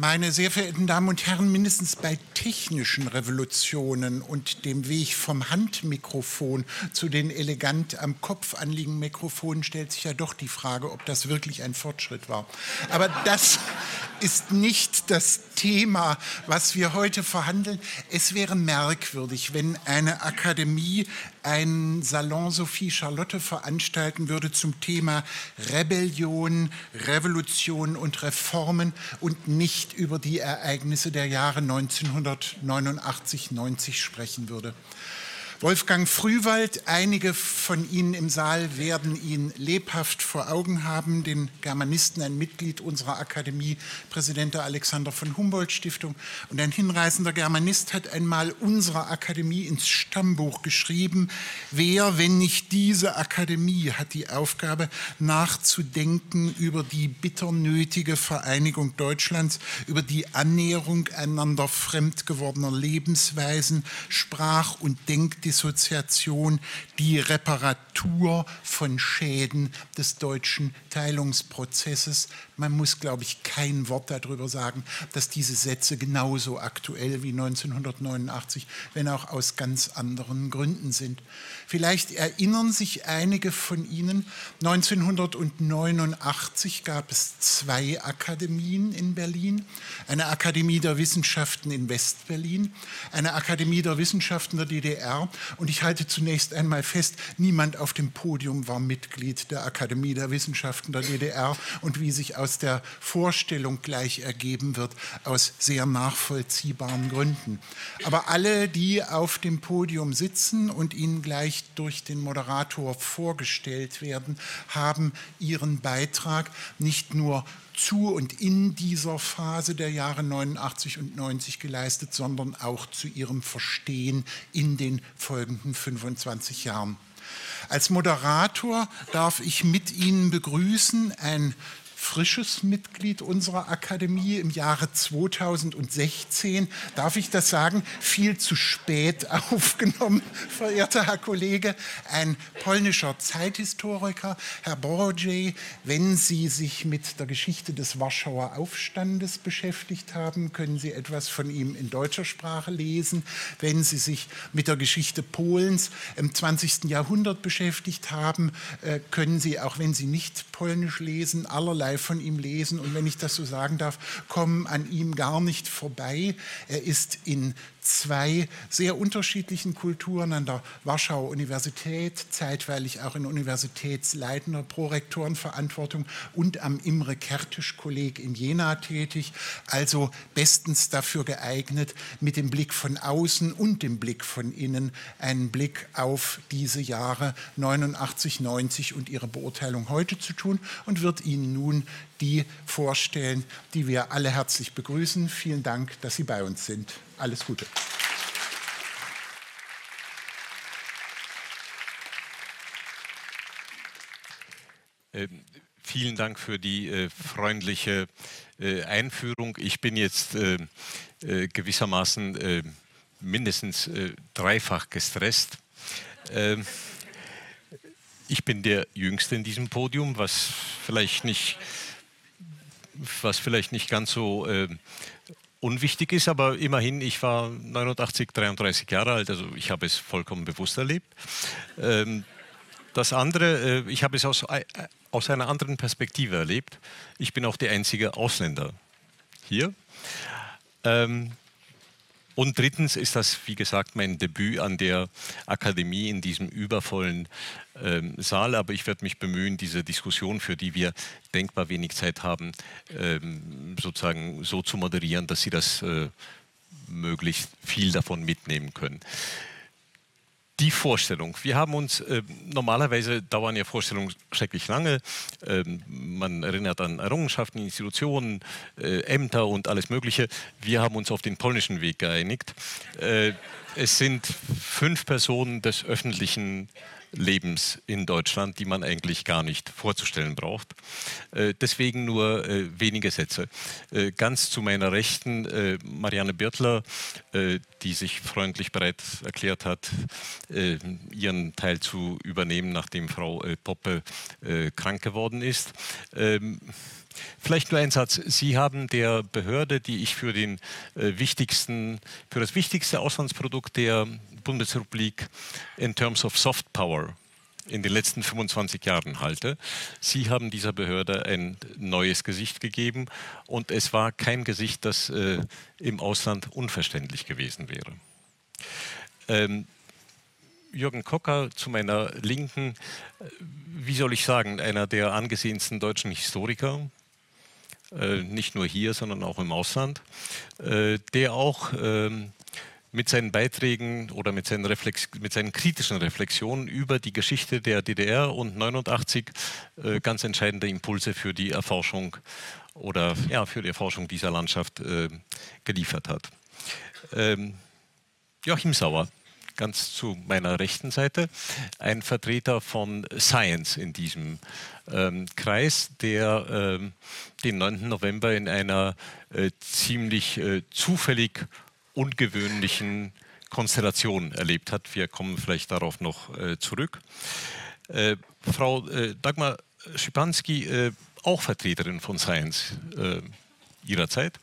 Meine sehr verehrten Damen und Herren, mindestens bei technischen Revolutionen und dem Weg vom Handmikrofon zu den elegant am Kopf anliegenden Mikrofonen stellt sich ja doch die Frage, ob das wirklich ein Fortschritt war. Aber das ist nicht das Thema, was wir heute verhandeln. Es wäre merkwürdig, wenn eine Akademie einen Salon Sophie Charlotte veranstalten würde zum Thema Rebellion, Revolution und Reformen und nicht über die Ereignisse der Jahre 1989, 90 sprechen würde. Wolfgang Frühwald, einige von Ihnen im Saal werden ihn lebhaft vor Augen haben, den Germanisten, ein Mitglied unserer Akademie, Präsident der Alexander von Humboldt Stiftung. Und ein hinreißender Germanist hat einmal unserer Akademie ins Stammbuch geschrieben, wer, wenn nicht diese Akademie, hat die Aufgabe nachzudenken über die bitter nötige Vereinigung Deutschlands, über die Annäherung einander fremd gewordener Lebensweisen, Sprach- und Denk Dissoziation, die Reparatur von Schäden des deutschen Teilungsprozesses. Man muss, glaube ich, kein Wort darüber sagen, dass diese Sätze genauso aktuell wie 1989, wenn auch aus ganz anderen Gründen sind. Vielleicht erinnern sich einige von Ihnen, 1989 gab es zwei Akademien in Berlin. Eine Akademie der Wissenschaften in Westberlin, eine Akademie der Wissenschaften der DDR. Und ich halte zunächst einmal fest, niemand auf dem Podium war Mitglied der Akademie der Wissenschaften der DDR. Und wie sich aus der Vorstellung gleich ergeben wird, aus sehr nachvollziehbaren Gründen. Aber alle, die auf dem Podium sitzen und Ihnen gleich durch den Moderator vorgestellt werden, haben ihren Beitrag nicht nur zu und in dieser Phase der Jahre 89 und 90 geleistet, sondern auch zu ihrem Verstehen in den folgenden 25 Jahren. Als Moderator darf ich mit Ihnen begrüßen ein frisches Mitglied unserer Akademie im Jahre 2016. Darf ich das sagen? Viel zu spät aufgenommen, verehrter Herr Kollege. Ein polnischer Zeithistoriker, Herr Borojej. Wenn Sie sich mit der Geschichte des Warschauer Aufstandes beschäftigt haben, können Sie etwas von ihm in deutscher Sprache lesen. Wenn Sie sich mit der Geschichte Polens im 20. Jahrhundert beschäftigt haben, äh, können Sie, auch wenn Sie nicht polnisch lesen, allerlei von ihm lesen und wenn ich das so sagen darf, kommen an ihm gar nicht vorbei. Er ist in zwei sehr unterschiedlichen Kulturen an der Warschauer Universität, zeitweilig auch in universitätsleitender Prorektorenverantwortung und am Imre Kertisch Kolleg in Jena tätig, also bestens dafür geeignet, mit dem Blick von außen und dem Blick von innen einen Blick auf diese Jahre 89, 90 und ihre Beurteilung heute zu tun und wird Ihnen nun die vorstellen, die wir alle herzlich begrüßen. Vielen Dank, dass Sie bei uns sind. Alles Gute. Ähm, vielen Dank für die äh, freundliche äh, Einführung. Ich bin jetzt äh, äh gewissermaßen äh, mindestens äh, dreifach gestresst. Ich bin der Jüngste in diesem Podium, was vielleicht nicht, was vielleicht nicht ganz so unwichtig ist, aber immerhin, ich war 89, 33 Jahre alt, also ich habe es vollkommen bewusst erlebt. Ähm, das andere, äh, ich habe es aus, äh, aus einer anderen Perspektive erlebt. Ich bin auch der einzige Ausländer hier. Ähm, und drittens ist das, wie gesagt, mein Debüt an der Akademie in diesem übervollen ähm, Saal. Aber ich werde mich bemühen, diese Diskussion, für die wir denkbar wenig Zeit haben, ähm, sozusagen so zu moderieren, dass Sie das äh, möglichst viel davon mitnehmen können die Vorstellung. Wir haben uns, äh, normalerweise dauern ja Vorstellungen schrecklich lange. Ähm, man erinnert an Errungenschaften, Institutionen, äh, Ämter und alles Mögliche. Wir haben uns auf den polnischen Weg geeinigt. Äh, es sind fünf Personen des öffentlichen Lebens in Deutschland, die man eigentlich gar nicht vorzustellen braucht. Äh, deswegen nur äh, wenige Sätze. Äh, ganz zu meiner Rechten Marianne Birtler, die sich freundlich bereit erklärt hat, ihren Teil zu übernehmen, nachdem Frau Poppe krank geworden ist. Ähm, Vielleicht nur ein Satz. Sie haben der Behörde, die ich für, den, äh, wichtigsten, für das wichtigste Auslandsprodukt der Bundesrepublik in terms of Soft Power in den letzten 25 Jahren halte. Sie haben dieser Behörde ein neues Gesicht gegeben und es war kein Gesicht, das äh, im Ausland unverständlich gewesen wäre. Ähm, Jürgen Kocker zu meiner Linken, äh, wie soll ich sagen, einer der angesehensten deutschen Historiker, äh, nicht nur hier, sondern auch im Ausland, äh, der auch ähm, mit seinen Beiträgen oder mit seinen, Reflex mit seinen kritischen Reflexionen über die Geschichte der DDR und 89 äh, ganz entscheidende Impulse für die Erforschung oder ja, für die Erforschung dieser Landschaft äh, geliefert hat. Ähm, Joachim Sauer, ganz zu meiner rechten Seite, ein Vertreter von Science in diesem ähm, Kreis, der ähm, den 9. November in einer äh, ziemlich äh, zufällig ungewöhnlichen Konstellation erlebt hat. Wir kommen vielleicht darauf noch äh, zurück. Äh, Frau äh, Dagmar Schipanski, äh, auch Vertreterin von Science äh, ihrer Zeit.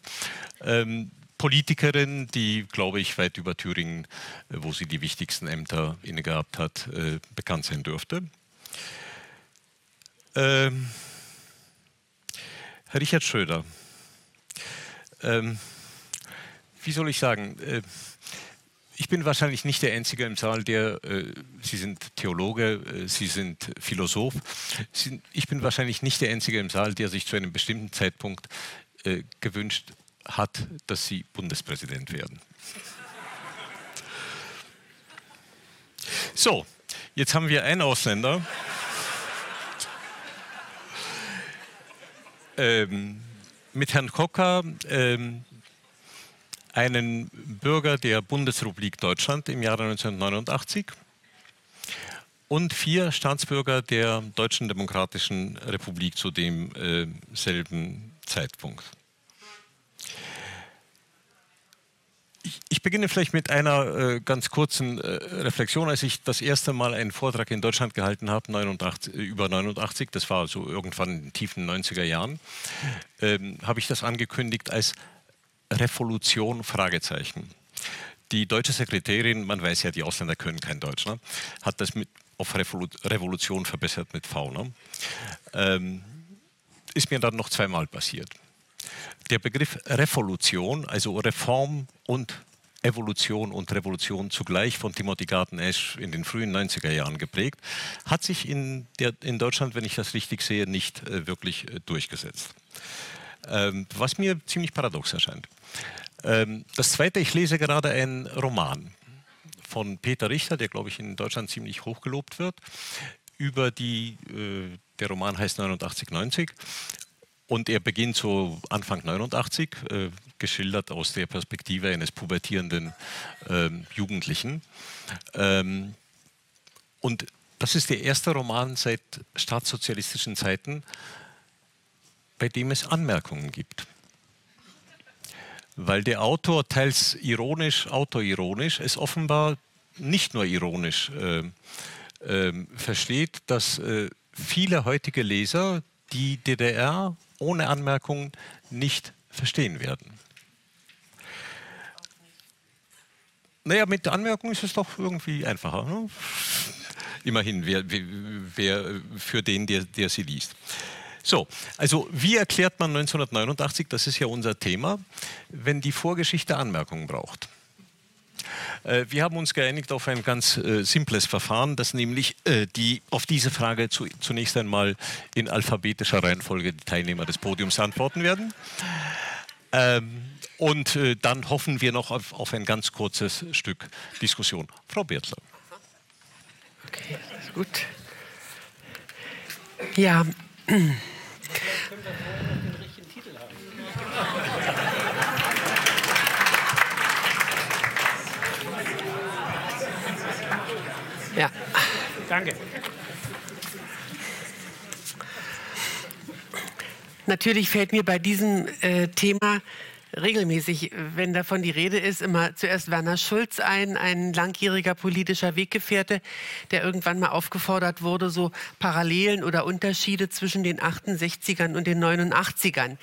Ähm, Politikerin, die, glaube ich, weit über Thüringen, äh, wo sie die wichtigsten Ämter innegehabt hat, bekannt sein dürfte. Ähm, Herr Richard Schröder, ähm, wie soll ich sagen, äh, ich bin wahrscheinlich nicht der Einzige im Saal, der, äh, Sie sind Theologe, äh, Sie sind Philosoph, ich bin wahrscheinlich nicht der Einzige im Saal, der sich zu einem bestimmten Zeitpunkt gewünscht hat, dass Sie Bundespräsident werden. So, jetzt haben wir einen Ausländer. Ähm, mit Herrn Kocker ähm, einen Bürger der Bundesrepublik Deutschland im Jahre 1989 und vier Staatsbürger der Deutschen Demokratischen Republik zu demselben äh, Zeitpunkt. Ich, ich, beginne vielleicht mit einer äh, ganz kurzen äh, Reflexion. Als ich das erste Mal einen Vortrag in Deutschland gehalten habe, 89, über 89, das war so irgendwann in den tiefen 90er Jahren, ähm, habe ich das angekündigt als Revolution? Fragezeichen. Die deutsche Sekretärin, man weiß ja, die Ausländer können kein Deutsch, ne? hat das mit, auf Revolution verbessert mit V. Ne? Ähm, ist mir dann noch zweimal passiert. Der Begriff Revolution, also Reform und Evolution und Revolution zugleich von Timothy Garten Ash in den frühen 90er Jahren geprägt, hat sich in, der, in Deutschland, wenn ich das richtig sehe, nicht äh, wirklich äh, durchgesetzt. Ähm, was mir ziemlich paradox erscheint. Ähm, das Zweite, ich lese gerade einen Roman von Peter Richter, der, glaube ich, in Deutschland ziemlich hochgelobt wird, über die, äh, der Roman heißt 8990 und er beginnt so Anfang 89, äh, geschildert aus der Perspektive eines pubertierenden äh, Jugendlichen. Ähm, und das ist der erste Roman seit staatssozialistischen Zeiten, bei dem es Anmerkungen gibt. Weil der Autor teils ironisch, autoironisch, es offenbar nicht nur ironisch äh, äh, versteht, dass äh, viele heutige Leser die DDR ohne Anmerkungen nicht verstehen werden. Naja, mit Anmerkungen ist es doch irgendwie einfacher. Ne? Immerhin, wer, wer, für den, der, der sie liest. So, also wie erklärt man 1989, das ist ja unser Thema, wenn die Vorgeschichte Anmerkungen braucht? Äh, wir haben uns geeinigt auf ein ganz äh, simples Verfahren, das nämlich äh, die, auf diese Frage zu, zunächst einmal in alphabetischer Reihenfolge die Teilnehmer des Podiums antworten werden. Ähm, und äh, dann hoffen wir noch auf, auf, ein ganz kurzes Stück Diskussion. Frau Birtler. Okay, gut. Ja. Ja. Danke. Natürlich fällt mir bei diesem äh, Thema regelmäßig, wenn davon die Rede ist, immer zuerst Werner Schulz ein, ein langjähriger politischer Weggefährte, der irgendwann mal aufgefordert wurde, so Parallelen oder Unterschiede zwischen den 68ern und den 89ern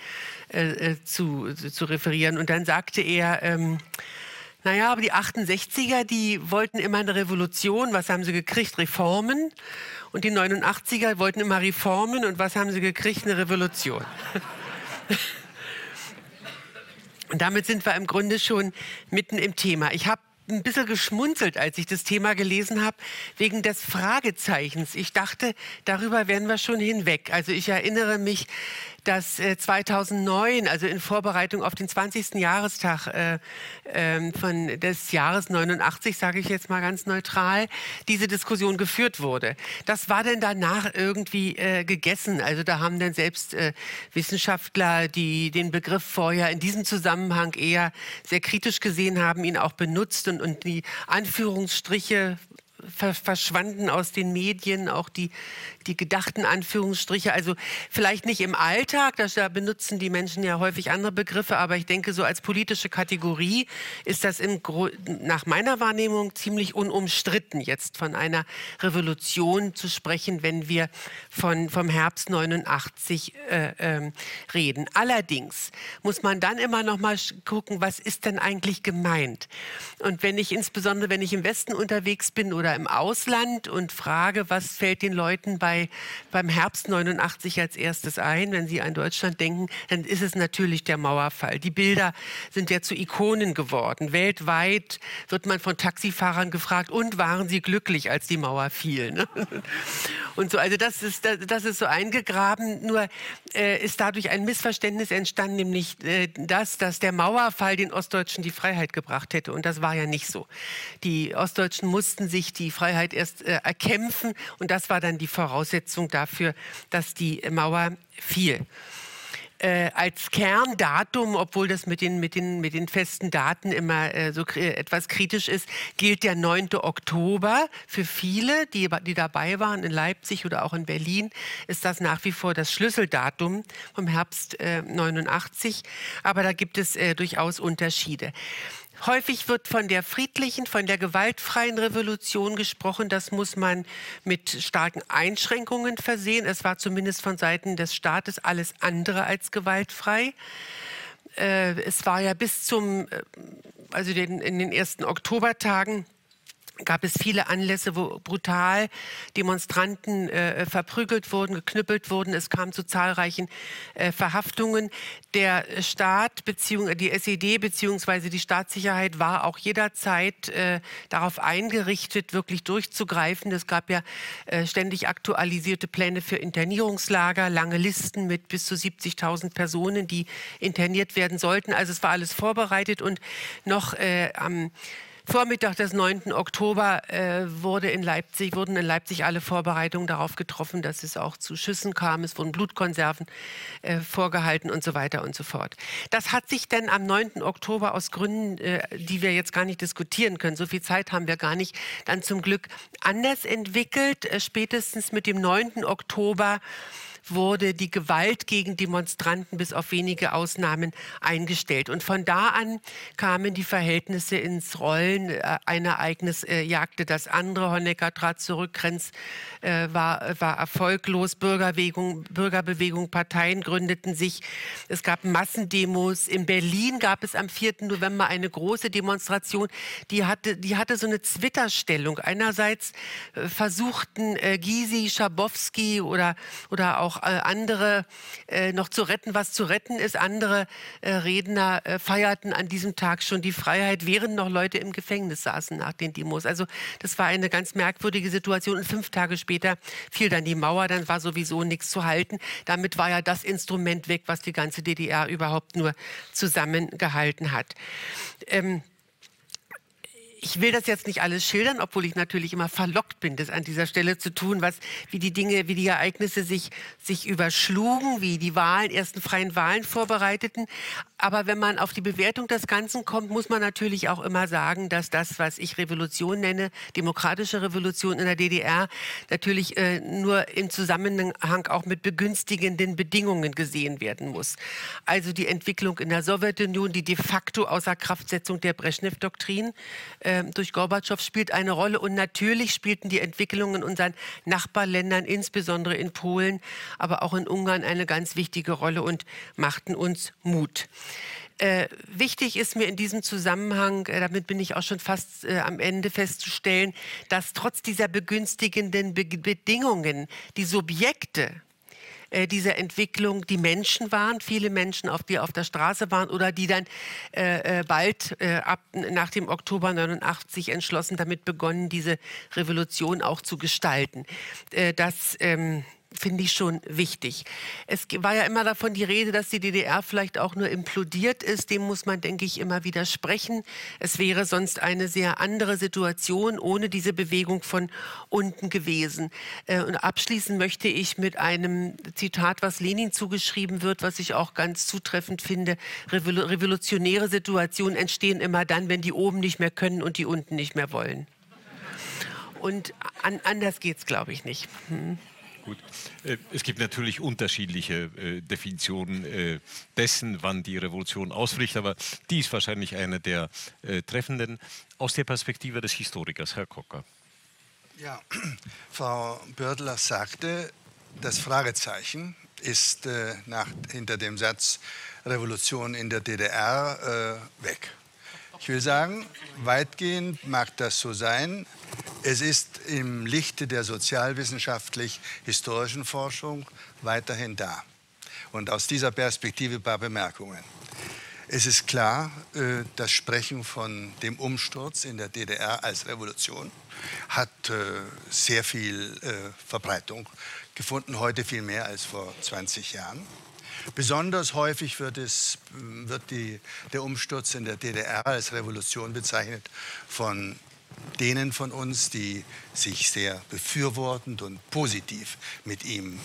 äh, äh, zu, zu referieren. Und dann sagte er, ähm, naja, aber die 68er, die wollten immer eine Revolution. Was haben sie gekriegt? Reformen. Und die 89er wollten immer Reformen. Und was haben sie gekriegt? Eine Revolution. Und damit sind wir im Grunde schon mitten im Thema. Ich habe ein bisschen geschmunzelt, als ich das Thema gelesen habe, wegen des Fragezeichens. Ich dachte, darüber wären wir schon hinweg. Also ich erinnere mich, dass 2009, äh, also in Vorbereitung auf den 20. Jahrestag äh, äh, von des Jahres 89, sage ich jetzt mal ganz neutral, diese Diskussion geführt wurde. Das war denn danach irgendwie äh, gegessen. Also da haben dann selbst Wissenschaftler, die den Begriff vorher in diesem Zusammenhang eher sehr kritisch gesehen haben, ihn auch benutzt und, und die Anführungsstriche verschwanden aus den Medien, auch die, die gedachten Anführungsstriche. Also vielleicht nicht im Alltag, da benutzen die Menschen ja häufig andere Begriffe, aber ich denke, so als politische Kategorie ist das im, nach meiner Wahrnehmung ziemlich unumstritten, jetzt von einer Revolution zu sprechen, wenn wir von, vom Herbst 89 äh, äh, reden. Allerdings muss man dann immer noch mal gucken, was ist denn eigentlich gemeint? Und wenn ich insbesondere, wenn ich im Westen unterwegs bin oder im Ausland und frage, was fällt den Leuten bei beim Herbst 89 als erstes ein. Wenn Sie an Deutschland denken, dann ist es natürlich der Mauerfall. Die Bilder sind ja zu Ikonen geworden. Weltweit wird man von Taxifahrern gefragt, und waren sie glücklich, als die Mauer fiel? Ne? Und so, also das ist, das ist so eingegraben. Nur äh, ist dadurch ein Missverständnis entstanden, nämlich äh, das, dass der Mauerfall den Ostdeutschen die Freiheit gebracht hätte. Und das war ja nicht so. Die Ostdeutschen mussten sich die Freiheit erst äh, erkämpfen und das war dann die Voraussetzung dafür, dass die Mauer fiel. Äh, als Kerndatum, obwohl das mit den, mit den, mit den festen Daten immer äh, so etwas kritisch ist, gilt der 9. Oktober. Für viele, die, die dabei waren in Leipzig oder auch in Berlin, ist das nach wie vor das Schlüsseldatum vom Herbst äh, 89. Aber da gibt es äh, durchaus Unterschiede. Häufig wird von der friedlichen, von der gewaltfreien Revolution gesprochen. Das muss man mit starken Einschränkungen versehen. Es war zumindest von Seiten des Staates alles andere als gewaltfrei. Äh, es war ja bis zum, äh, also in den ersten Oktobertagen, gab es viele Anlässe, wo brutal Demonstranten äh, verprügelt wurden, geknüppelt wurden. Es kam zu zahlreichen äh, Verhaftungen. Der Staat beziehungsweise die SED beziehungsweise die Staatssicherheit war auch jederzeit äh, darauf eingerichtet, wirklich durchzugreifen. Es gab ja äh, ständig aktualisierte Pläne für Internierungslager, lange Listen mit bis zu 70.000 Personen, die interniert werden sollten. Also es war alles vorbereitet und noch äh, am Vormittag des 9. Oktober äh, wurde in Leipzig, wurden in Leipzig alle Vorbereitungen darauf getroffen, dass es auch zu Schüssen kam. Es wurden Blutkonserven äh, vorgehalten und so weiter und so fort. Das hat sich dann am 9. Oktober aus Gründen, äh, die wir jetzt gar nicht diskutieren können, so viel Zeit haben wir gar nicht, dann zum Glück anders entwickelt. Äh, spätestens mit dem 9. Oktober wurde die Gewalt gegen Demonstranten bis auf wenige Ausnahmen eingestellt. Und von da an kamen die Verhältnisse ins Rollen. Äh, ein Ereignis äh, jagte das andere. Honecker trat zurück, Grenz äh, war, war erfolglos. Bürgerbewegung, Bürgerbewegung, Parteien gründeten sich. Es gab Massendemos. In Berlin gab es am 4. November eine große Demonstration, die hatte, die hatte so eine Zwitterstellung. Einerseits äh, versuchten äh, Gysi, Schabowski oder, oder auch äh, andere äh, noch zu retten, was zu retten ist. Andere äh, Redner feierten an diesem Tag schon die Freiheit, während noch Leute im Gefängnis saßen nach den Demos. Also das war eine ganz merkwürdige Situation. Und fünf Tage später fiel dann die Mauer, dann war sowieso nichts zu halten. Damit war ja das Instrument weg, was die ganze DDR überhaupt nur zusammengehalten hat. Ähm, ich will das jetzt nicht alles schildern, obwohl ich natürlich immer verlockt bin, das an dieser Stelle zu tun, was, wie die Dinge, wie die Ereignisse sich, sich überschlugen, wie die Wahlen, ersten freien Wahlen vorbereiteten. Aber wenn man auf die Bewertung des Ganzen kommt, muss man natürlich auch immer sagen, dass das, was ich Revolution nenne, demokratische Revolution in der DDR, natürlich äh, nur im Zusammenhang auch mit begünstigenden Bedingungen gesehen werden muss. Also die Entwicklung in der Sowjetunion, die de facto Außerkraftsetzung der Brezhnev-Doktrin, äh, durch Gorbatschow spielt eine Rolle. Und natürlich spielten die Entwicklungen in unseren Nachbarländern, insbesondere in Polen, aber auch in Ungarn, eine ganz wichtige Rolle und machten uns Mut. Äh, wichtig ist mir in diesem Zusammenhang, äh, damit bin ich auch schon fast äh, am Ende festzustellen, dass trotz dieser begünstigenden Be Bedingungen die Subjekte äh, dieser Entwicklung die Menschen waren, viele Menschen, auf die auf der Straße waren oder die dann äh, äh bald äh, ab, nach dem Oktober 89 entschlossen damit begonnen, diese Revolution auch zu gestalten. Das ähm, finde ich schon wichtig. Es war ja immer davon die Rede, dass die DDR vielleicht auch nur implodiert ist. Dem muss man, denke ich, immer widersprechen. Es wäre sonst eine sehr andere Situation ohne diese Bewegung von unten gewesen. Äh, und abschließen möchte ich mit einem Zitat, was Lenin zugeschrieben wird, was ich auch ganz zutreffend finde. Revolutionäre Situationen entstehen immer dann, wenn die oben nicht mehr können und die unten nicht mehr wollen. Und an, anders geht es, glaube ich, nicht. Hm. Gut. Äh, es gibt natürlich unterschiedliche äh, Definitionen äh, dessen, wann die Revolution ausbricht, aber die ist wahrscheinlich eine der treffenden aus der Perspektive des Historikers, Herr Kocker. Ja, Frau Bördler sagte, das Fragezeichen ist nach, hinter dem Satz Revolution in der DDR weg. Ich will sagen, weitgehend mag das so sein. Es ist im Lichte der sozialwissenschaftlich-historischen Forschung weiterhin da. Und aus dieser Perspektive ein paar Bemerkungen. Es ist klar, äh, das Sprechen von dem Umsturz in der DDR als Revolution hat äh, sehr viel äh, Verbreitung gefunden, heute viel mehr als vor 20 Jahren. Besonders häufig wird, es, wird die, der Umsturz in der DDR als Revolution bezeichnet von denen von uns, die sich sehr befürwortend und positiv mit ihm äh,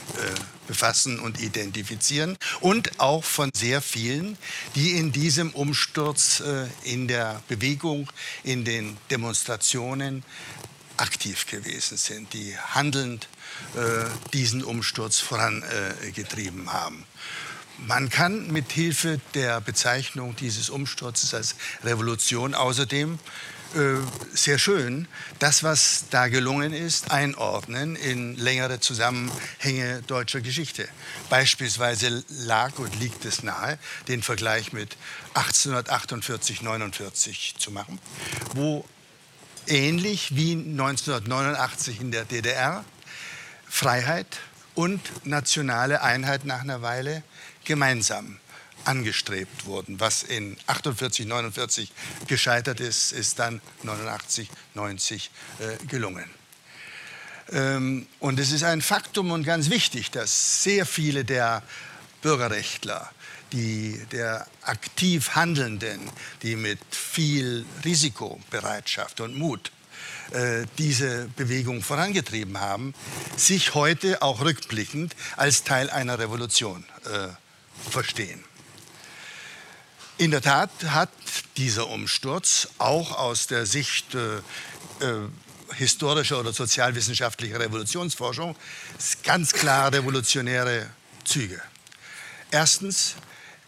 befassen und identifizieren. Und auch von sehr vielen, die in diesem Umsturz äh, in der Bewegung, in den Demonstrationen aktiv gewesen sind, die handelnd äh, diesen Umsturz vorangetrieben haben. Man kann mit Hilfe der Bezeichnung dieses Umsturzes als Revolution außerdem äh, sehr schön das, was da gelungen ist, einordnen in längere Zusammenhänge deutscher Geschichte. Beispielsweise lag und liegt es nahe, den Vergleich mit 1848-49 zu machen, wo ähnlich wie 1989 in der DDR Freiheit und nationale Einheit nach einer Weile gemeinsam angestrebt wurden. Was in 48, 49 gescheitert ist, ist dann 89, 90 äh, gelungen. Ähm, und es ist ein Faktum und ganz wichtig, dass sehr viele der Bürgerrechtler, die der aktiv Handelnden, die mit viel Risikobereitschaft und Mut äh, diese Bewegung vorangetrieben haben, sich heute auch rückblickend als Teil einer Revolution äh, verstehen. In der Tat hat dieser Umsturz auch aus der Sicht äh, äh, historischer oder sozialwissenschaftlicher Revolutionsforschung ganz klar revolutionäre Züge. Erstens,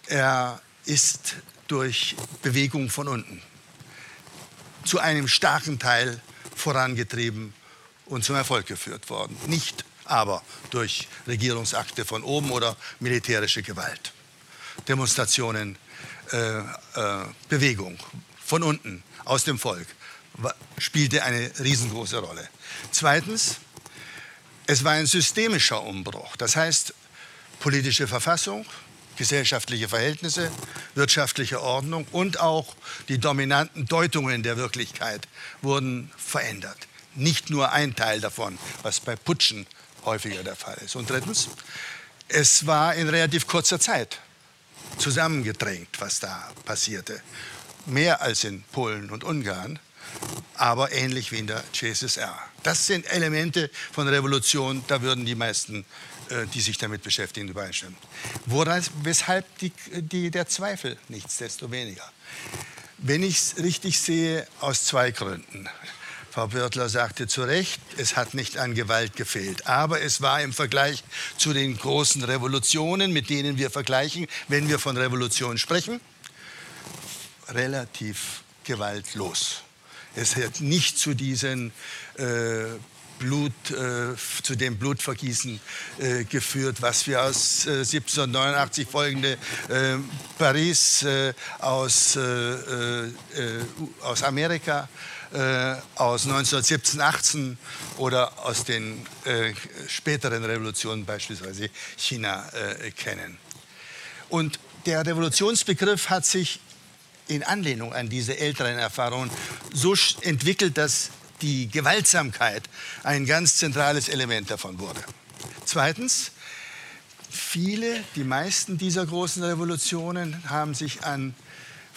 er ist durch Bewegung von unten zu einem starken Teil vorangetrieben und zum Erfolg geführt worden. Nicht aber durch Regierungsakte von oben oder militärische Gewalt. Demonstrationen, äh, äh, Bewegung von unten aus dem Volk spielte eine riesengroße Rolle. Zweitens, es war ein systemischer Umbruch. Das heißt, politische Verfassung, gesellschaftliche Verhältnisse, wirtschaftliche Ordnung und auch die dominanten Deutungen der Wirklichkeit wurden verändert. Nicht nur ein Teil davon, was bei Putschen häufiger der Fall ist. Und drittens, es war in relativ kurzer Zeit zusammengedrängt, was da passierte. Mehr als in Polen und Ungarn aber ähnlich wie in der CSSR. Das sind Elemente von Revolution, da würden die meisten, äh, die sich damit beschäftigen, übereinstimmen. Woran, weshalb die, die, der Zweifel nichtsdestoweniger? Wenn ich es richtig sehe, aus zwei Gründen. Frau Börtler sagte zu Recht, es hat nicht an Gewalt gefehlt. Aber es war im Vergleich zu den großen Revolutionen, mit denen wir vergleichen, wenn wir von Revolution sprechen, relativ gewaltlos. Es hat nicht zu diesen äh, Blut, äh, zu dem Blutvergießen äh, geführt, was wir aus äh, 1789 folgende äh, Paris äh, aus, äh, aus Amerika, aus 1917, 18 oder aus den späteren Revolutionen, beispielsweise China, kennen. Und der Revolutionsbegriff hat sich in Anlehnung an diese älteren Erfahrungen so entwickelt, dass die Gewaltsamkeit ein ganz zentrales Element davon wurde. Zweitens, viele, die meisten dieser großen Revolutionen haben sich an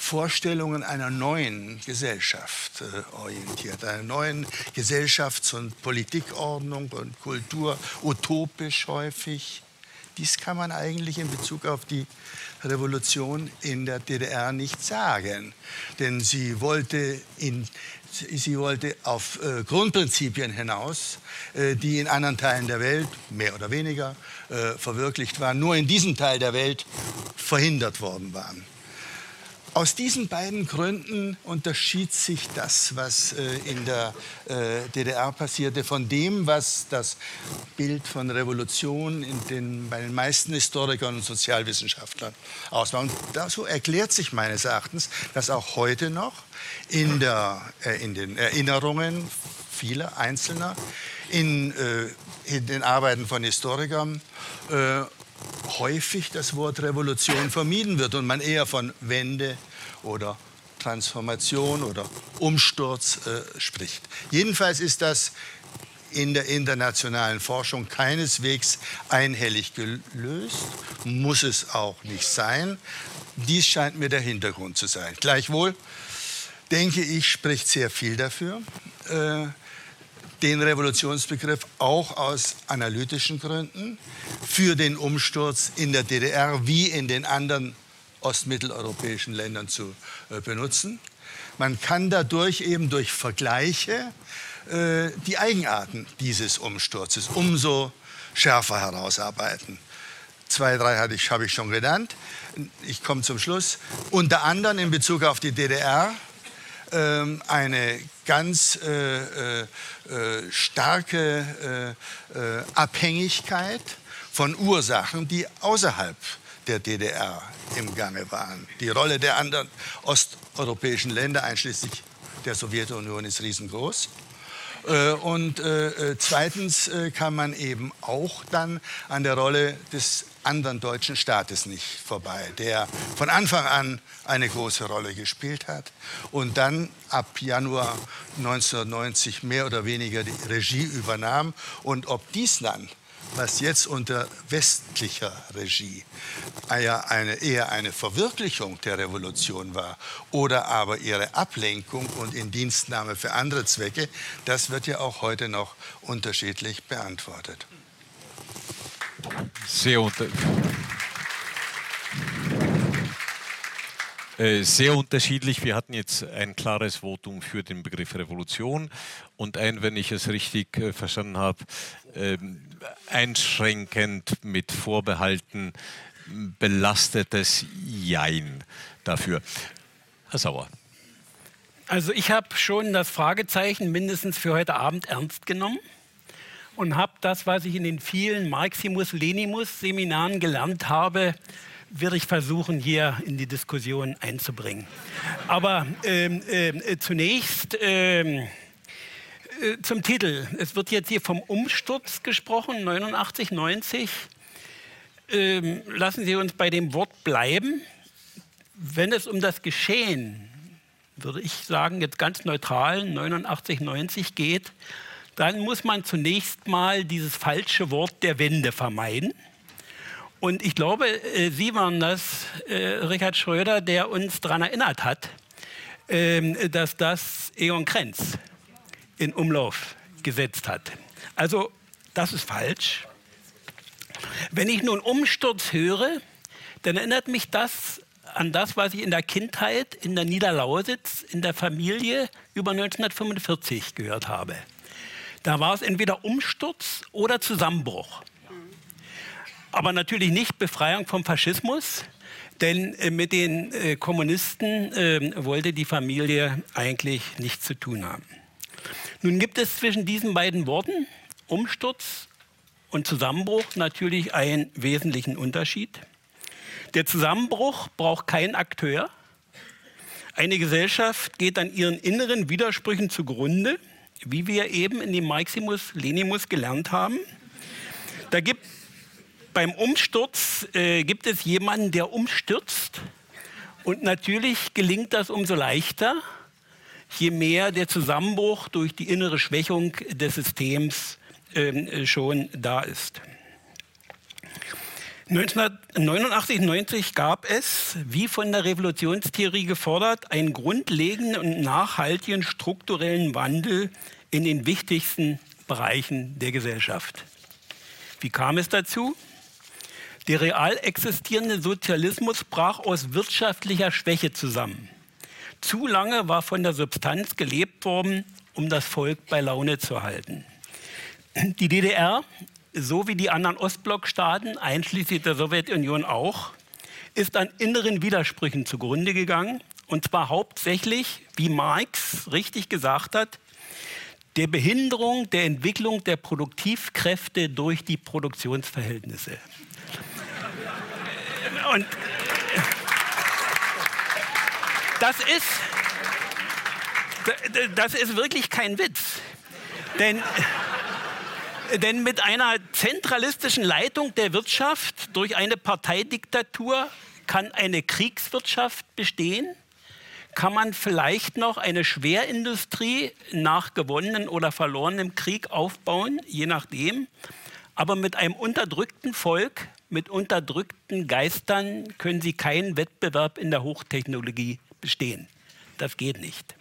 Vorstellungen einer neuen Gesellschaft äh, orientiert, einer neuen Gesellschafts- und Politikordnung und Kultur, utopisch häufig. Dies kann man eigentlich in Bezug auf die Revolution in der DDR nicht sagen, denn sie wollte in sie wollte auf äh, Grundprinzipien hinaus, äh, die in anderen Teilen der Welt mehr oder weniger äh, verwirklicht waren, nur in diesem Teil der Welt verhindert worden waren. Aus diesen beiden Gründen unterschied sich das, was äh, in der äh, DDR passierte, von dem, was das Bild von Revolution den, bei den meisten Historikern und Sozialwissenschaftlern ausmacht. Und dazu erklärt sich meines Erachtens, dass auch heute noch in, der, äh, in den Erinnerungen vieler Einzelner, in, äh, in den Arbeiten von Historikern, äh, häufig das Wort Revolution vermieden wird und man eher von Wende oder Transformation oder Umsturz äh, spricht. Jedenfalls ist das in der internationalen Forschung keineswegs einhellig gelöst, muss es auch nicht sein. Dies scheint mir der Hintergrund zu sein. Gleichwohl denke ich, spricht sehr viel dafür, äh, den Revolutionsbegriff auch aus analytischen Gründen für den Umsturz in der DDR wie in den anderen ostmitteleuropäischen Ländern zu äh, benutzen. Man kann dadurch eben durch Vergleiche äh, die Eigenarten dieses Umsturzes umso schärfer herausarbeiten. Zwei, drei habe ich, hab ich schon genannt. Ich komme zum Schluss. Unter anderem in Bezug auf die DDR ähm, eine ganz äh, äh, äh starke Abhängigkeit von Ursachen, die außerhalb der DDR im Gange waren. Die Rolle der anderen osteuropäischen Länder, einschließlich der Sowjetunion, ist riesengroß. Und zweitens kann man eben auch dann an der Rolle des anderen deutschen Staates nicht vorbei, der von Anfang an eine große Rolle gespielt hat und dann ab Januar 1990 mehr oder weniger die Regie übernahm. Und ob dies dann was jetzt unter westlicher Regie eine, eher eine Verwirklichung der Revolution war oder aber ihre Ablenkung und Indienstnahme für andere Zwecke, das wird ja auch heute noch unterschiedlich beantwortet. Sehr, unter äh, sehr unterschiedlich. Wir hatten jetzt ein klares Votum für den Begriff Revolution und ein, wenn ich es richtig äh, verstanden habe, äh, einschränkend mit Vorbehalten belastetes Jein dafür. Herr Sauer. Also ich habe schon das Fragezeichen mindestens für heute Abend ernst genommen und habe das, was ich in den vielen Maximus-Lenimus-Seminaren gelernt habe, werde ich versuchen, hier in die Diskussion einzubringen. Aber ähm, äh, zunächst ähm, äh, zum Titel. Es wird jetzt hier vom Umsturz gesprochen, 89, 90. Ähm, lassen Sie uns bei dem Wort bleiben. Wenn es um das Geschehen, würde ich sagen, jetzt ganz neutral, 89, 90 geht, dann muss man zunächst mal dieses falsche Wort der Wende vermeiden. Und ich glaube, äh, Sie waren das, äh, Richard Schröder, der uns daran erinnert hat, ähm, dass das Egon Krenz in Umlauf gesetzt hat. Also das ist falsch. Wenn ich nun Umsturz höre, dann erinnert mich das an das, was ich in der Kindheit in der Niederlausitz in der Familie über 1945 gehört habe. Da war es entweder Umsturz oder Zusammenbruch. Aber natürlich nicht Befreiung vom Faschismus, denn äh, mit den äh, Kommunisten äh, wollte die Familie eigentlich nichts zu tun haben. Nun gibt es zwischen diesen beiden Worten, Umsturz und Zusammenbruch, natürlich einen wesentlichen Unterschied. Der Zusammenbruch braucht keinen Akteur. Eine Gesellschaft geht an ihren inneren Widersprüchen zugrunde, wie wir eben in dem Maximus Lenimus gelernt haben. Da gibt beim Umsturz äh, gibt es jemanden, der umstürzt. Und natürlich gelingt das umso leichter, je mehr der Zusammenbruch durch die innere Schwächung des Systems äh, schon da ist. 1989, 90 gab es, wie von der Revolutionstheorie gefordert, einen grundlegenden und nachhaltigen strukturellen Wandel in den wichtigsten Bereichen der Gesellschaft. Wie kam es dazu? Der real existierende Sozialismus brach aus wirtschaftlicher Schwäche zusammen. Zu lange war von der Substanz gelebt worden, um das Volk bei Laune zu halten. Die DDR so wie die anderen Ostblockstaaten, einschließlich der Sowjetunion auch, ist an inneren Widersprüchen zugrunde gegangen. Und zwar hauptsächlich, wie Marx richtig gesagt hat, der Behinderung der Entwicklung der Produktivkräfte durch die Produktionsverhältnisse. Und das ist, das ist wirklich kein Witz. Denn denn mit einer zentralistischen Leitung der Wirtschaft durch eine Parteidiktatur kann eine Kriegswirtschaft bestehen? Kann man vielleicht noch eine Schwerindustrie nach gewonnenem oder verlorenem Krieg aufbauen, je nachdem? Aber mit einem unterdrückten Volk, mit unterdrückten Geistern können Sie keinen Wettbewerb in der Hochtechnologie bestehen. Das geht nicht.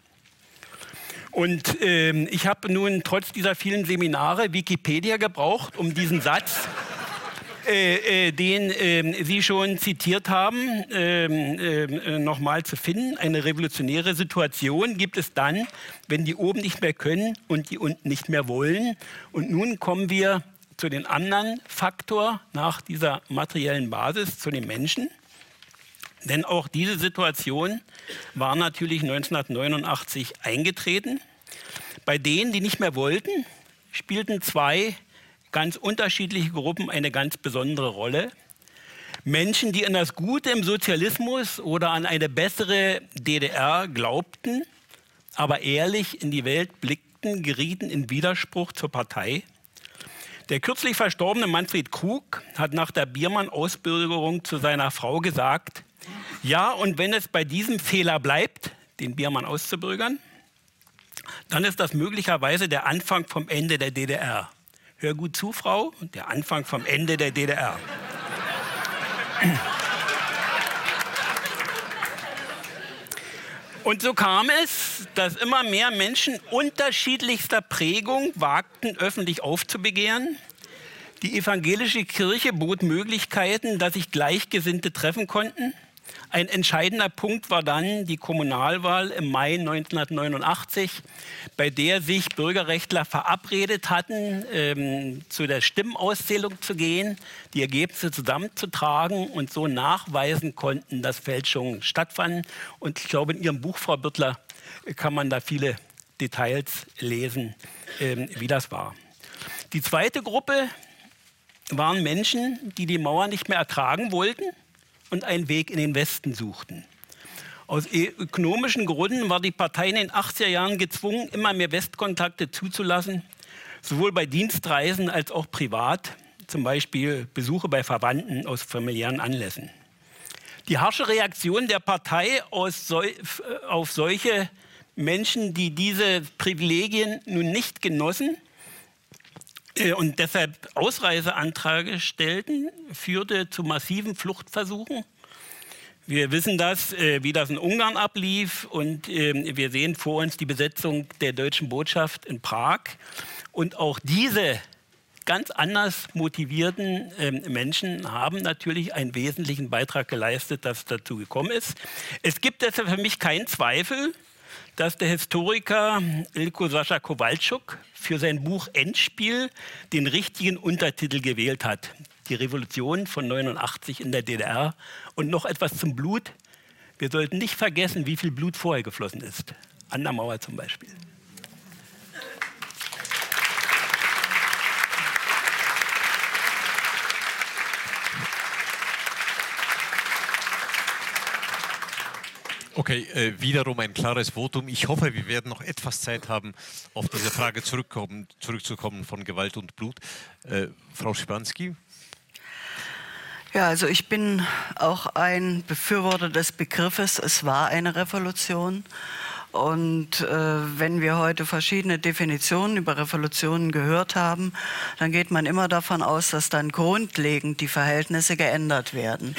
Und ähm, ich habe nun trotz dieser vielen Seminare Wikipedia gebraucht, um diesen Satz, äh, äh, den äh, Sie schon zitiert haben, ähm, äh, nochmal zu finden. Eine revolutionäre Situation gibt es dann, wenn die oben nicht mehr können und die unten nicht mehr wollen. Und nun kommen wir zu den anderen Faktor nach dieser materiellen Basis, zu den Menschen. Denn auch diese Situation war natürlich 1989 eingetreten. Bei denen, die nicht mehr wollten, spielten zwei ganz unterschiedliche Gruppen eine ganz besondere Rolle. Menschen, die an das Gute im Sozialismus oder an eine bessere DDR glaubten, aber ehrlich in die Welt blickten, gerieten in Widerspruch zur Partei. Der kürzlich verstorbene Manfred Krug hat nach der Biermann-Ausbürgerung zu seiner Frau gesagt, ja, und wenn es bei diesem Fehler bleibt, den Biermann auszubürgern, dann ist das möglicherweise der Anfang vom Ende der DDR. Hör gut zu, Frau, der Anfang vom Ende der DDR. Und so kam es, dass immer mehr Menschen unterschiedlichster Prägung wagten, öffentlich aufzubegehren. Die evangelische Kirche bot Möglichkeiten, dass sich Gleichgesinnte treffen konnten. Ein entscheidender Punkt war dann die Kommunalwahl im Mai 1989, bei der sich Bürgerrechtler verabredet hatten, ähm, zu der Stimmenauszählung zu gehen, die Ergebnisse zusammenzutragen und so nachweisen konnten, dass Fälschungen stattfanden. Und ich glaube, in Ihrem Buch, Frau Büttler, kann man da viele Details lesen, ähm, wie das war. Die zweite Gruppe waren Menschen, die die Mauer nicht mehr ertragen wollten und einen Weg in den Westen suchten. Aus ökonomischen Gründen war die Partei in den 80er Jahren gezwungen, immer mehr Westkontakte zuzulassen, sowohl bei Dienstreisen als auch privat, zum Beispiel Besuche bei Verwandten aus familiären Anlässen. Die harsche Reaktion der Partei so, auf solche Menschen, die diese Privilegien nun nicht genossen, äh, und deshalb Ausreiseanträge stellten, führte zu massiven Fluchtversuchen. Wir wissen das, äh, wie das in Ungarn ablief und äh, wir sehen vor uns die Besetzung der deutschen Botschaft in Prag. Und auch diese ganz anders motivierten äh, Menschen haben natürlich einen wesentlichen Beitrag geleistet, dass dazu gekommen ist. Es gibt deshalb für mich keinen Zweifel, dass der Historiker Ilko Sascha Kowalczuk für sein Buch Endspiel den richtigen Untertitel gewählt hat die Revolution von 89 in der DDR. Und noch etwas zum Blut. Wir sollten nicht vergessen, wie viel Blut vorher geflossen ist. An der Mauer zum Beispiel. Okay, äh, wiederum ein klares Votum. Ich hoffe, wir werden noch etwas Zeit haben, auf diese Frage zurückzukommen von Gewalt und Blut. Äh, Frau Schipanski? Ja, also ich bin auch ein Befürworter des Begriffes, es war eine Revolution. Und äh, wenn wir heute verschiedene Definitionen über Revolutionen gehört haben, dann geht man immer davon aus, dass dann grundlegend die Verhältnisse geändert werden.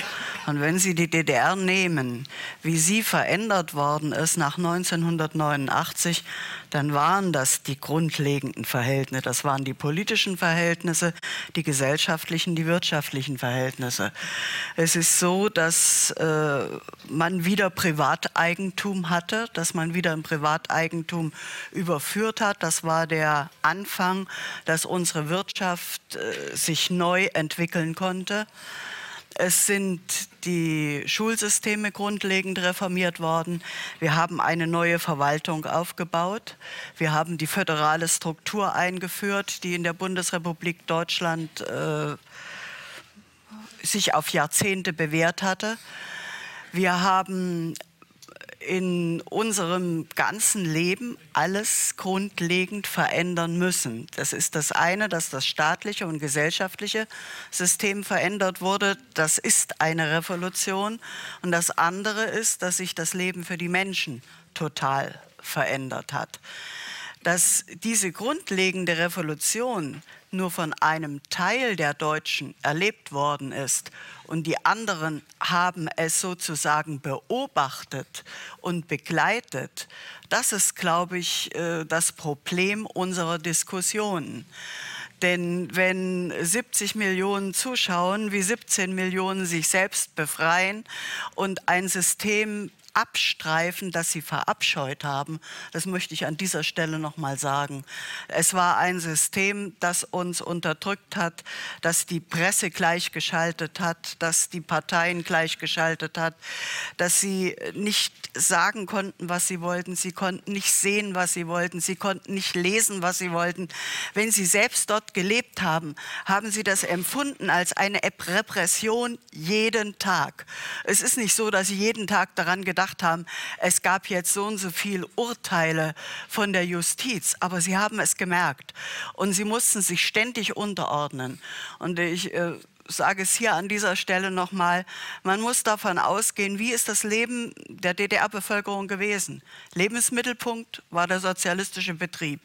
Und wenn Sie die DDR nehmen, wie sie verändert worden ist nach 1989, dann waren das die grundlegenden Verhältnisse. Das waren die politischen Verhältnisse, die gesellschaftlichen, die wirtschaftlichen Verhältnisse. Es ist so, dass äh, man wieder Privateigentum hatte, dass man wieder ein Privateigentum überführt hat. Das war der Anfang, dass unsere Wirtschaft äh, sich neu entwickeln konnte. Es sind die Schulsysteme grundlegend reformiert worden. Wir haben eine neue Verwaltung aufgebaut. Wir haben die föderale Struktur eingeführt, die in der Bundesrepublik Deutschland äh, sich auf Jahrzehnte bewährt hatte. Wir haben in unserem ganzen Leben alles grundlegend verändern müssen. Das ist das eine, dass das staatliche und gesellschaftliche System verändert wurde. Das ist eine Revolution. Und das andere ist, dass sich das Leben für die Menschen total verändert hat. Dass diese grundlegende Revolution nur von einem Teil der Deutschen erlebt worden ist und die anderen haben es sozusagen beobachtet und begleitet, das ist, glaube ich, äh, das Problem unserer Diskussionen. Denn wenn 70 Millionen zuschauen, wie 17 Millionen sich selbst befreien und ein System abstreifen, das sie verabscheut haben. Das möchte ich an dieser Stelle noch mal sagen. Es war ein System, das uns unterdrückt hat, das die Presse gleichgeschaltet hat, das die Parteien gleichgeschaltet hat, dass sie nicht sagen konnten, was sie wollten, sie konnten nicht sehen, was sie wollten, sie konnten nicht lesen, was sie wollten. Wenn sie selbst dort gelebt haben, haben sie das empfunden als eine Repression jeden Tag. Es ist nicht so, dass sie jeden Tag daran gedacht gesagt haben, es gab jetzt so und so viele Urteile von der Justiz, aber sie haben es gemerkt und sie mussten sich ständig unterordnen. Und ich äh, sage es hier an dieser Stelle nochmal, man muss davon ausgehen, wie ist das Leben der DDR-Bevölkerung gewesen. Lebensmittelpunkt war der sozialistische Betrieb.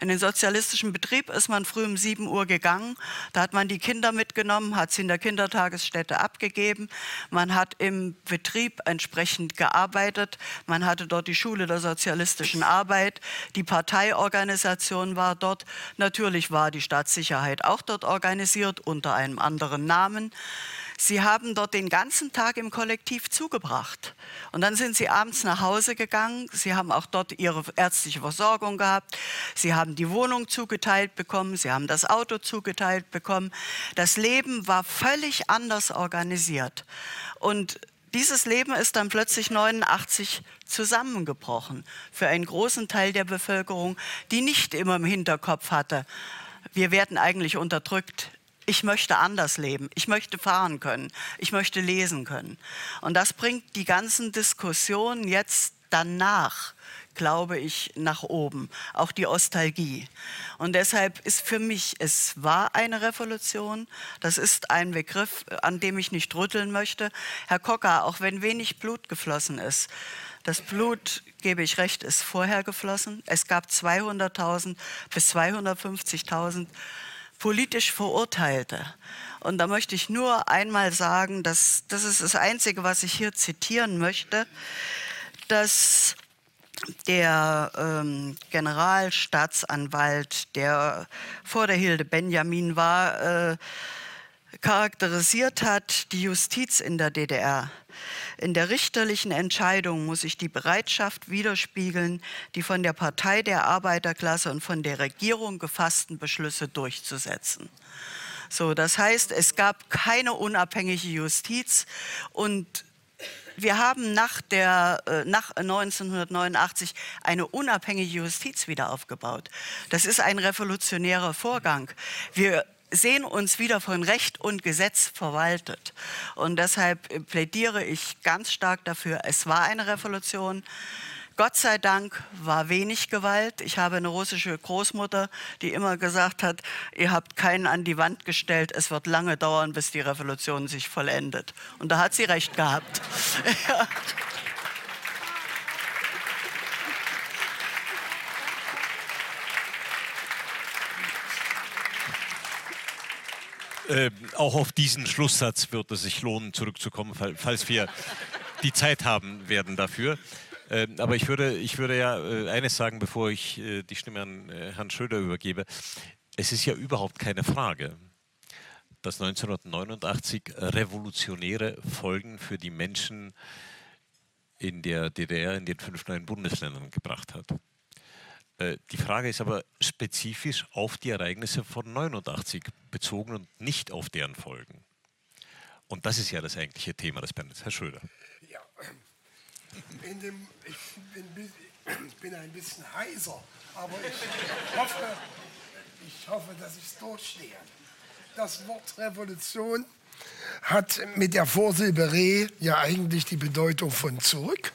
In den sozialistischen Betrieb ist man früh um 7 Uhr gegangen, da hat man die Kinder mitgenommen, hat sie in der Kindertagesstätte abgegeben, man hat im Betrieb entsprechend gearbeitet, man hatte dort die Schule der sozialistischen Arbeit, die Parteiorganisation war dort, natürlich war die Staatssicherheit auch dort organisiert unter einem anderen ihren Namen. Sie haben dort den ganzen Tag im Kollektiv zugebracht. Und dann sind sie abends nach Hause gegangen. Sie haben auch dort ihre ärztliche Versorgung gehabt. Sie haben die Wohnung zugeteilt bekommen. Sie haben das Auto zugeteilt bekommen. Das Leben war völlig anders organisiert. Und dieses Leben ist dann plötzlich 89 zusammengebrochen für einen großen Teil der Bevölkerung, die nicht immer im Hinterkopf hatte, wir werden eigentlich unterdrückt ich möchte anders leben, ich möchte fahren können, ich möchte lesen können. Und das bringt die ganzen Diskussionen jetzt danach, glaube ich, nach oben, auch die Ostalgie. Und deshalb ist für mich, es war eine Revolution, das ist ein Begriff, an dem ich nicht rütteln möchte. Herr Kocker, auch wenn wenig Blut geflossen ist, das Blut, gebe ich recht, ist vorher geflossen. Es gab 200.000 bis 250.000 politisch verurteilte. Und da möchte ich nur einmal sagen, dass das ist das Einzige, was ich hier zitieren möchte, dass der ähm, Generalstaatsanwalt, der vor der Hilde Benjamin war, äh, charakterisiert hat, die Justiz in der DDR. In der richterlichen Entscheidung muss sich die Bereitschaft widerspiegeln, die von der Partei der Arbeiterklasse und von der Regierung gefassten Beschlüsse durchzusetzen. So, das heißt, es gab keine unabhängige Justiz und wir haben nach, der, äh, nach 1989 eine unabhängige Justiz wieder aufgebaut. Das ist ein revolutionärer Vorgang. Wir sehen uns wieder von Recht und Gesetz verwaltet. Und deshalb plädiere ich ganz stark dafür, es war eine Revolution. Gott sei Dank war wenig Gewalt. Ich habe eine russische Großmutter, die immer gesagt hat, ihr habt keinen an die Wand gestellt, es wird lange dauern, bis die Revolution sich vollendet. Und da hat sie recht gehabt. ja. Äh, auch auf diesen Schlusssatz wird es sich lohnen, zurückzukommen, falls wir die Zeit haben werden dafür. Ähm, aber ich würde, ich würde ja äh, eines sagen, bevor ich äh, die Stimme an äh, Herrn Schröder übergebe. Es ist ja überhaupt keine Frage, dass 1989 revolutionäre Folgen für die Menschen in der DDR, in den fünf neuen Bundesländern gebracht hat. Die Frage ist aber spezifisch auf die Ereignisse von 89 bezogen und nicht auf deren Folgen. Und das ist ja das eigentliche Thema des Panels. Herr Schröder. Ja, dem, ich, bin, ich bin ein bisschen heiser, aber ich hoffe, ich hoffe, dass ich es durchstehe. Das Wort Revolution hat mit der Vorsilbe Re ja eigentlich die Bedeutung von zurück.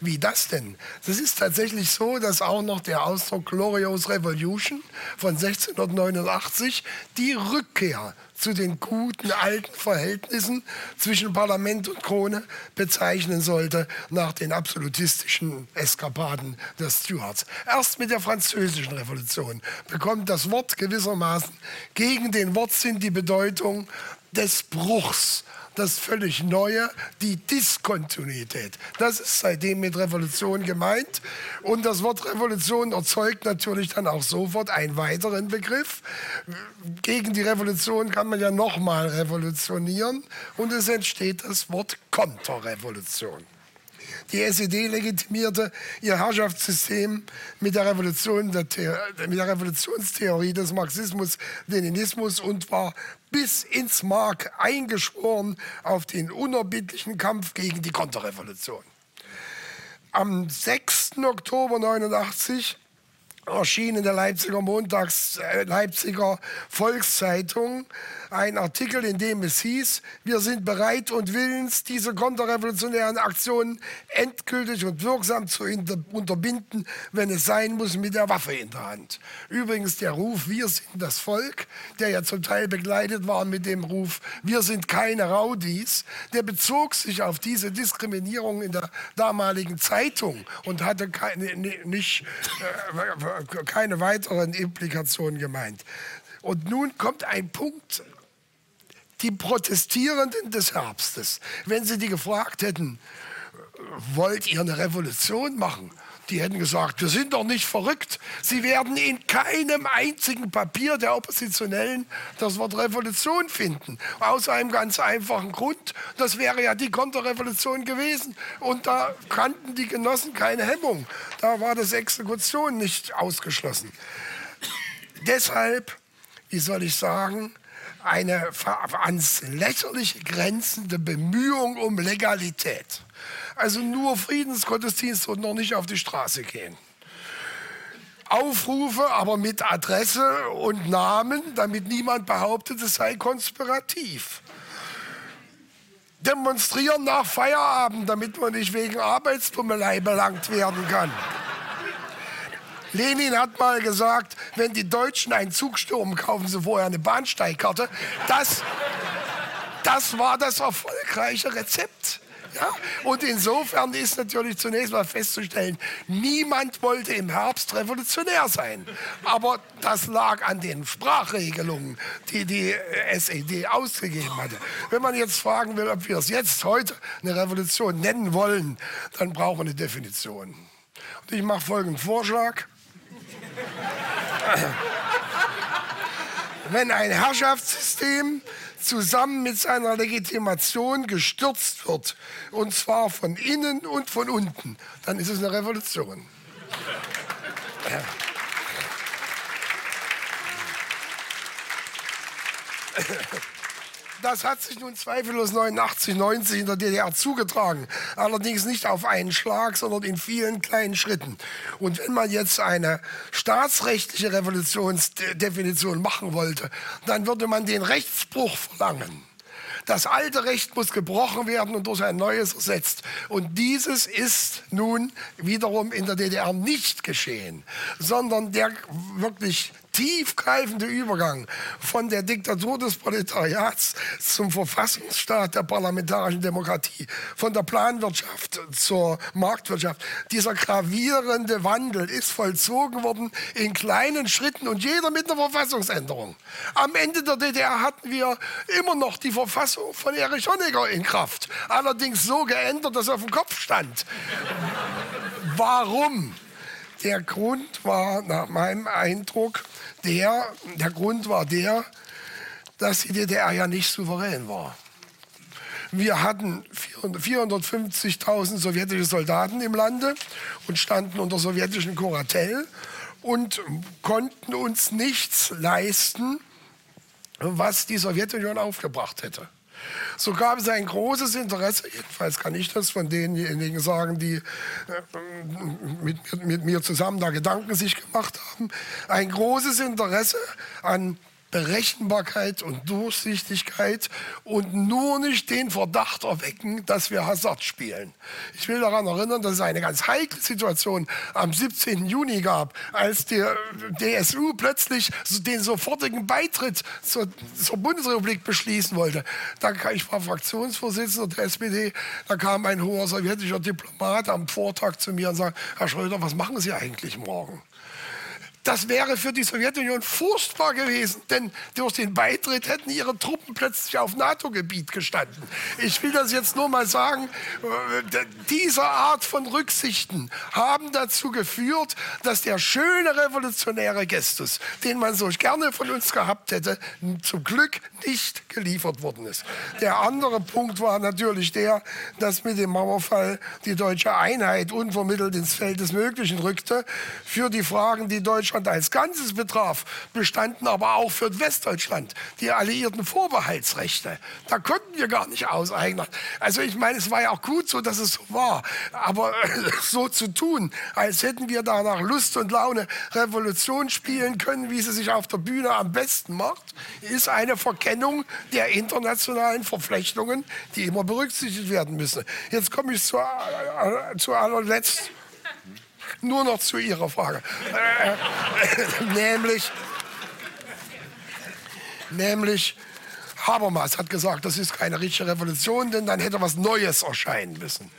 Wie das denn? Das ist tatsächlich so, dass auch noch der Ausdruck Glorious Revolution von 1689 die Rückkehr zu den guten alten Verhältnissen zwischen Parlament und Krone bezeichnen sollte nach den absolutistischen Eskapaden des Stuarts. Erst mit der französischen Revolution bekommt das Wort gewissermaßen gegen den Wortsinn die Bedeutung des Bruchs das völlig Neue, die Diskontinuität. Das ist seitdem mit Revolution gemeint. Und das Wort Revolution erzeugt natürlich dann auch sofort einen weiteren Begriff. Gegen die Revolution kann man ja nochmal revolutionieren und es entsteht das Wort Konterrevolution. Die SED legitimierte ihr Herrschaftssystem mit der, Revolution der mit der Revolutionstheorie des Marxismus-Leninismus und war bis ins Mark eingeschworen auf den unerbittlichen Kampf gegen die Konterrevolution. Am 6. Oktober 1989 erschien in der Leipziger Montags, äh, Leipziger Volkszeitung ein Artikel, in dem es hieß, wir sind bereit und willens, diese konterrevolutionären Aktionen endgültig und wirksam zu unterbinden, wenn es sein muss, mit der Waffe in der Hand. Übrigens der Ruf, wir sind das Volk, der ja zum Teil begleitet war mit dem Ruf, wir sind keine Raudis, der bezog sich auf diese Diskriminierung in der damaligen Zeitung und hatte keine, nicht, äh, keine weiteren Implikationen gemeint. Und nun kommt ein Punkt, die Protestierenden des Herbstes, wenn sie die gefragt hätten, wollt ihr eine Revolution machen? Die hätten gesagt, wir sind doch nicht verrückt. Sie werden in keinem einzigen Papier der Oppositionellen das Wort Revolution finden. Aus einem ganz einfachen Grund. Das wäre ja die Konterrevolution gewesen. Und da kannten die Genossen keine Hemmung. Da war das Exekution nicht ausgeschlossen. Deshalb, wie soll ich sagen, eine ans Lächerliche grenzende Bemühung um Legalität. Also nur Friedensgottesdienst und noch nicht auf die Straße gehen. Aufrufe, aber mit Adresse und Namen, damit niemand behauptet, es sei konspirativ. Demonstrieren nach Feierabend, damit man nicht wegen Arbeitsbummelei belangt werden kann. Lenin hat mal gesagt, wenn die Deutschen einen Zug stürmen, kaufen sie vorher eine Bahnsteigkarte. Das, das war das erfolgreiche Rezept. Ja? Und insofern ist natürlich zunächst mal festzustellen, niemand wollte im Herbst revolutionär sein. Aber das lag an den Sprachregelungen, die die SED ausgegeben hatte. Wenn man jetzt fragen will, ob wir es jetzt heute eine Revolution nennen wollen, dann brauchen wir eine Definition. Und ich mache folgenden Vorschlag. Wenn ein Herrschaftssystem zusammen mit seiner Legitimation gestürzt wird, und zwar von innen und von unten, dann ist es eine Revolution. Das hat sich nun zweifellos 89, 90 in der DDR zugetragen. Allerdings nicht auf einen Schlag, sondern in vielen kleinen Schritten. Und wenn man jetzt eine staatsrechtliche Revolutionsdefinition machen wollte, dann würde man den Rechtsbruch verlangen. Das alte Recht muss gebrochen werden und durch ein neues ersetzt. Und dieses ist nun wiederum in der DDR nicht geschehen, sondern der wirklich tiefgreifende Übergang von der Diktatur des Proletariats zum Verfassungsstaat der parlamentarischen Demokratie, von der Planwirtschaft zur Marktwirtschaft. Dieser gravierende Wandel ist vollzogen worden in kleinen Schritten und jeder mit einer Verfassungsänderung. Am Ende der DDR hatten wir immer noch die Verfassung von Erich Honecker in Kraft, allerdings so geändert, dass er auf dem Kopf stand. Warum? Der Grund war nach meinem Eindruck der, der Grund war der, dass die DDR ja nicht souverän war. Wir hatten 450.000 sowjetische Soldaten im Lande und standen unter sowjetischem Kuratell und konnten uns nichts leisten, was die Sowjetunion aufgebracht hätte. So gab es ein großes Interesse, jedenfalls kann ich das von denjenigen sagen, die äh, mit, mit mir zusammen da Gedanken sich gemacht haben, ein großes Interesse an Berechenbarkeit und Durchsichtigkeit und nur nicht den Verdacht erwecken, dass wir Hazard spielen. Ich will daran erinnern, dass es eine ganz heikle Situation am 17. Juni gab, als der DSU plötzlich den sofortigen Beitritt zur, zur Bundesrepublik beschließen wollte. Da, ich war Fraktionsvorsitzender der SPD, da kam ein hoher sowjetischer Diplomat am Vortag zu mir und sagte, Herr Schröder, was machen Sie eigentlich morgen? Das wäre für die Sowjetunion furchtbar gewesen, denn durch den Beitritt hätten ihre Truppen plötzlich auf NATO-Gebiet gestanden. Ich will das jetzt nur mal sagen, äh, diese Art von Rücksichten haben dazu geführt, dass der schöne revolutionäre Gestus, den man so gerne von uns gehabt hätte, zum Glück nicht geliefert worden ist. Der andere Punkt war natürlich der, dass mit dem Mauerfall die deutsche Einheit unvermittelt ins Feld des Möglichen rückte. Für die Fragen, die Deutschland als Ganzes betraf, bestanden aber auch für Westdeutschland die alliierten Vorbehaltsrechte. Da konnten wir gar nicht auseignen. Also ich meine, es war ja auch gut so, dass es so war. Aber so zu tun, als hätten wir da nach Lust und Laune Revolution spielen können, wie sie sich auf der Bühne am besten macht, ist eine Verkennung der internationalen Verflechtungen, die immer berücksichtigt werden müssen. Jetzt komme ich zu, äh, zu allerletzt nur noch zu Ihrer Frage. Äh, nämlich, nämlich, Habermas hat gesagt, das ist keine richtige Revolution, denn dann hätte was Neues erscheinen müssen.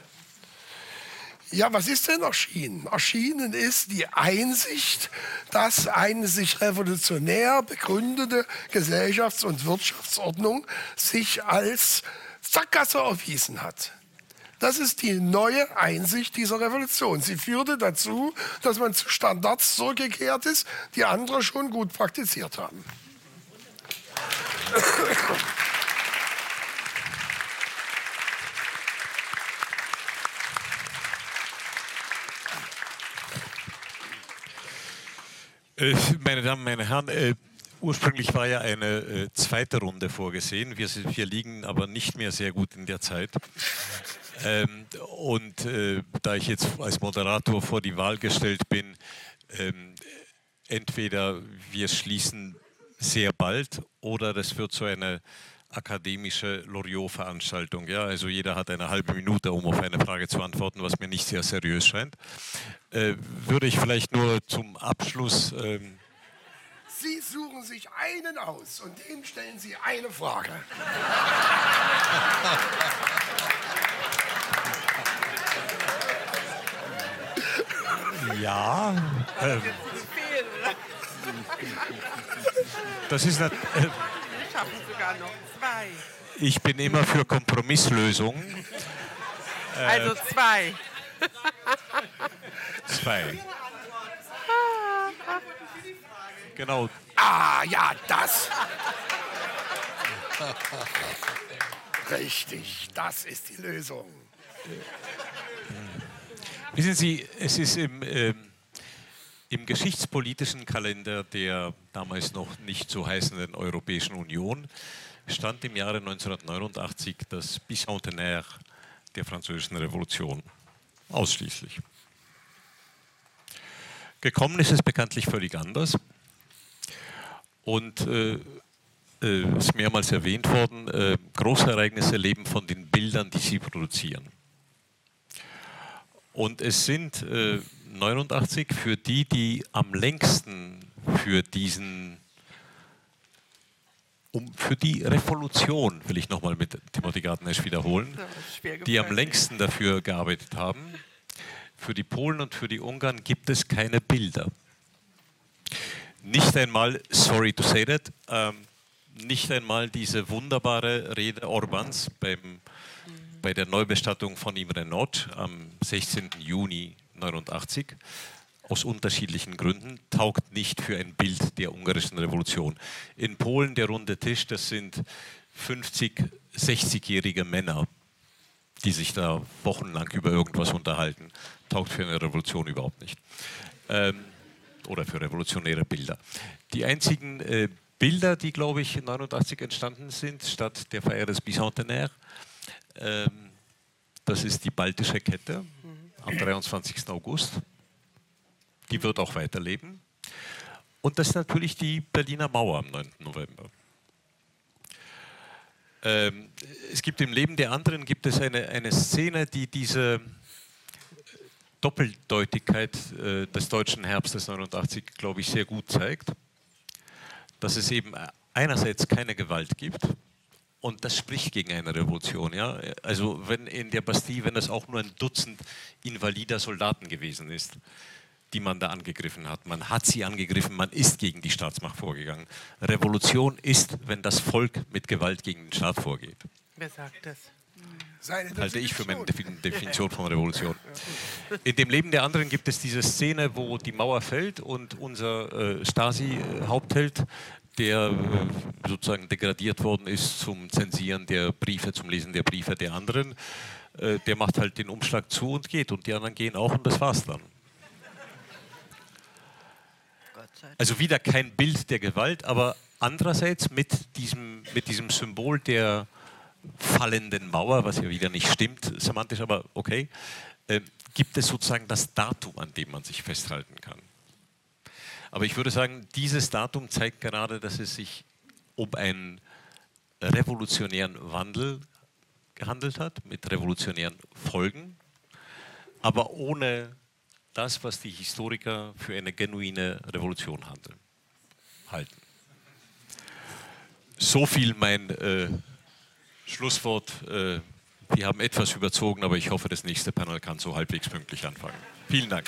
Ja, was ist denn erschienen? Erschienen ist die Einsicht, dass eine sich revolutionär begründete Gesellschafts- und Wirtschaftsordnung sich als Sackgasse erwiesen hat. Das ist die neue Einsicht dieser Revolution. Sie führte dazu, dass man zu Standards zurückgekehrt ist, die andere schon gut praktiziert haben. Äh, meine Damen, meine Herren, äh, ursprünglich war ja eine äh, zweite Runde vorgesehen. Wir, wir, liegen aber nicht mehr sehr gut in der Zeit. Ähm, und äh, da ich jetzt als Moderator vor die Wahl gestellt bin, ähm, entweder wir schließen sehr bald oder das wird so eine akademische Loriot-Veranstaltung. Ja? Also jeder hat eine halbe Minute, um auf eine Frage zu antworten, was mir nicht sehr seriös scheint. Äh, würde ich vielleicht nur zum Abschluss... Ähm Sie suchen sich einen aus und dem stellen Sie eine Frage. Ja. Ähm, das ist. Wir schaffen sogar noch zwei. ich bin immer für Kompromisslösungen. Also zwei. Zwei. Genau. Ah, ja, das. Richtig, das ist die Lösung. Wissen Sie, es ist im, ähm, im geschichtspolitischen Kalender der damals noch nicht so heißenden Europäischen Union stand im Jahre 1989 das Bicentenaire der Französischen Revolution ausschließlich. Gekommen ist es bekanntlich völlig anders. Und äh, äh, ist mehrmals erwähnt worden, äh, große Ereignisse leben von den Bildern, die sie produzieren. Und es sind äh, 89 für die, die am längsten für diesen, um, für die Revolution, will ich nochmal mit Timothy Gartnesch wiederholen, die am längsten dafür gearbeitet haben. Für die Polen und für die Ungarn gibt es keine Bilder. Nicht einmal, sorry to say that, ähm, nicht einmal diese wunderbare Rede Orbans beim, bei der Neubestattung von Imre Not am 16. Juni 89 aus unterschiedlichen Gründen taugt nicht für ein Bild der ungarischen Revolution. In Polen der runde Tisch, das sind 50, 60-jährige Männer, die sich da wochenlang über irgendwas unterhalten, taugt für eine Revolution überhaupt nicht. Ähm, oder für revolutionäre Bilder. Die einzigen äh, Bilder, die, glaube ich, 89 entstanden sind, statt der Feier des Bicentenaire, ähm, das ist die Baltische Kette am 23. August. Die wird auch weiterleben. Und das ist natürlich die Berliner Mauer am 9. November. Ähm, es gibt im Leben der anderen gibt es eine, eine Szene, die diese Doppeldeutigkeit äh, des deutschen Herbstes 89, glaube ich, sehr gut zeigt. Dass es eben einerseits keine Gewalt gibt und das spricht gegen eine Revolution. Ja? Also wenn in der Bastille, wenn es auch nur ein Dutzend invalider Soldaten gewesen ist, die man da angegriffen hat. Man hat sie angegriffen, man ist gegen die Staatsmacht vorgegangen. Revolution ist, wenn das Volk mit Gewalt gegen den Staat vorgeht. Wer sagt das? Seine Halte ich für meine Definition. Defin- Definition von Revolution. In dem Leben der anderen gibt es diese Szene, wo die Mauer fällt und unser äh, Stasi-Hauptheld, der äh, sozusagen degradiert worden ist zum Zensieren der Briefe, zum Lesen der Briefe der anderen, äh, der macht halt den Umschlag zu und geht und die anderen gehen auch und das war's dann. Also wieder kein Bild der Gewalt, aber andererseits mit diesem, mit diesem Symbol der fallenden Mauer, was ja wieder nicht stimmt, semantisch, aber okay, äh, gibt es sozusagen das Datum, an dem man sich festhalten kann. Aber ich würde sagen, dieses Datum zeigt gerade, dass es sich um einen revolutionären Wandel gehandelt hat, mit revolutionären Folgen, aber ohne das, was die Historiker für eine genuine Revolution handeln, halten. So viel mein äh, Schlusswort. Äh, wir haben etwas überzogen, aber ich hoffe, das nächste Panel kann so halbwegs pünktlich anfangen. Vielen Dank.